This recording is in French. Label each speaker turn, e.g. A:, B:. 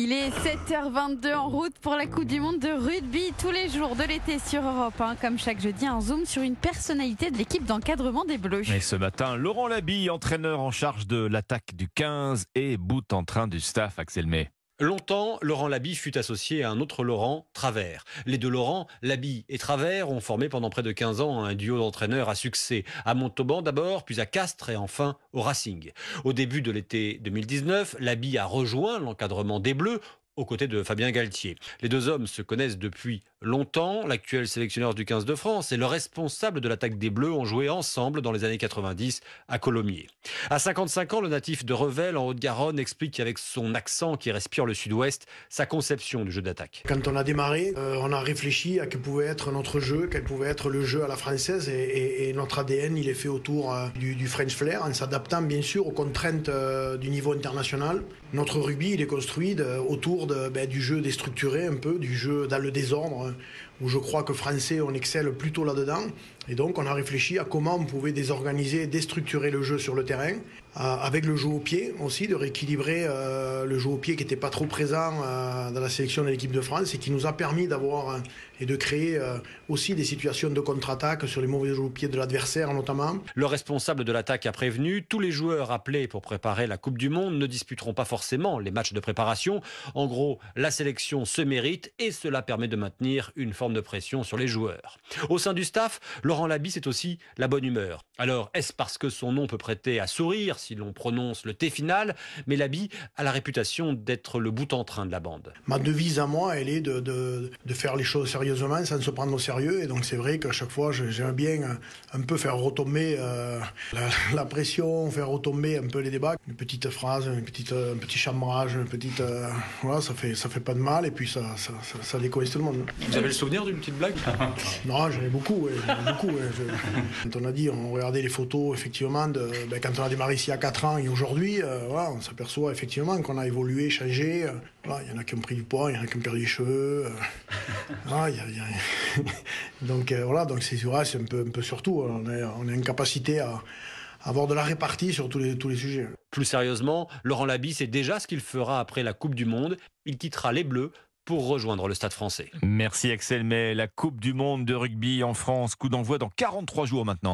A: Il est 7h22 en route pour la Coupe du Monde de rugby tous les jours de l'été sur Europe 1. Comme chaque jeudi, un zoom sur une personnalité de l'équipe d'encadrement des Bleus.
B: Et ce matin, Laurent Labille, entraîneur en charge de l'attaque du 15 et bout en train du staff Axel May.
C: Longtemps, Laurent Labille fut associé à un autre Laurent, Travers. Les deux Laurent, Labille et Travers, ont formé pendant près de 15 ans un duo d'entraîneurs à succès. À Montauban d'abord, puis à Castres et enfin au Racing. Au début de l'été 2019, Labille a rejoint l'encadrement des Bleus aux côtés de Fabien Galtier. Les deux hommes se connaissent depuis longtemps. L'actuel sélectionneur du 15 de France et le responsable de l'attaque des Bleus ont joué ensemble dans les années 90 à Colomiers. À 55 ans, le natif de Revel en Haute-Garonne explique avec son accent qui respire le sud-ouest sa conception du jeu d'attaque.
D: Quand on a démarré, euh, on a réfléchi à quel pouvait être notre jeu, quel pouvait être le jeu à la française et, notre ADN, il est fait autour euh, du, French Flair en s'adaptant bien sûr aux contraintes euh, du niveau international. Notre rugby, il est construit autour ben, du jeu déstructuré un peu, du jeu dans le désordre, où je crois que français, on excelle plutôt là-dedans. Et donc, on a réfléchi à comment on pouvait désorganiser, déstructurer le jeu sur le terrain, euh, avec le jeu au pied aussi, de rééquilibrer euh, le jeu au pied qui n'était pas trop présent euh, dans la sélection de l'équipe de France et qui nous a permis d'avoir et de créer aussi des situations de contre-attaque sur les mauvais jeux au pied de l'adversaire notamment.
C: Le responsable de l'attaque a prévenu, tous les joueurs appelés pour préparer la Coupe du Monde ne disputeront pas forcément les matchs de préparation. En gros, la sélection se mérite et cela permet de maintenir une forme de pression sur les joueurs. Au sein du staff, Laurent Labi, c'est aussi la bonne humeur. Alors, est-ce parce que son nom peut prêter à sourire si l'on prononce le T final Mais Labi a la réputation d'être le bout en train de la bande.
D: Ma devise à moi, elle est de, faire les choses sérieusement sans se prendre au sérieux. Et donc, c'est vrai qu'à chaque fois, j'aime bien un peu faire retomber euh, la, pression, faire retomber un peu les débats. Une petite phrase, une petite, un petit chambrage, une petite. Euh, voilà, ça fait, ça fait pas de mal et puis ça, ça, ça, ça tout le monde.
C: Vous avez le souvenir d'une petite blague?
D: Non, j'en ai beaucoup. beaucoup quand on a dit, on regardait les photos, effectivement, de, ben, quand on a démarré ici à 4 ans et aujourd'hui, euh, voilà, on s'aperçoit effectivement qu'on a évolué, changé. Euh, il y en a qui ont pris du poids, il y en a qui ont perdu des cheveux. Euh, donc voilà, donc c'est c'est un peu, un peu surtout, on, on a une capacité à avoir de la répartie sur tous les, tous les sujets.
C: Plus sérieusement, Laurent Labi sait déjà ce qu'il fera après la Coupe du Monde. Il quittera les Bleus pour rejoindre le Stade français.
B: Merci Axel, mais la Coupe du Monde de rugby en France, coup d'envoi dans 43 jours maintenant.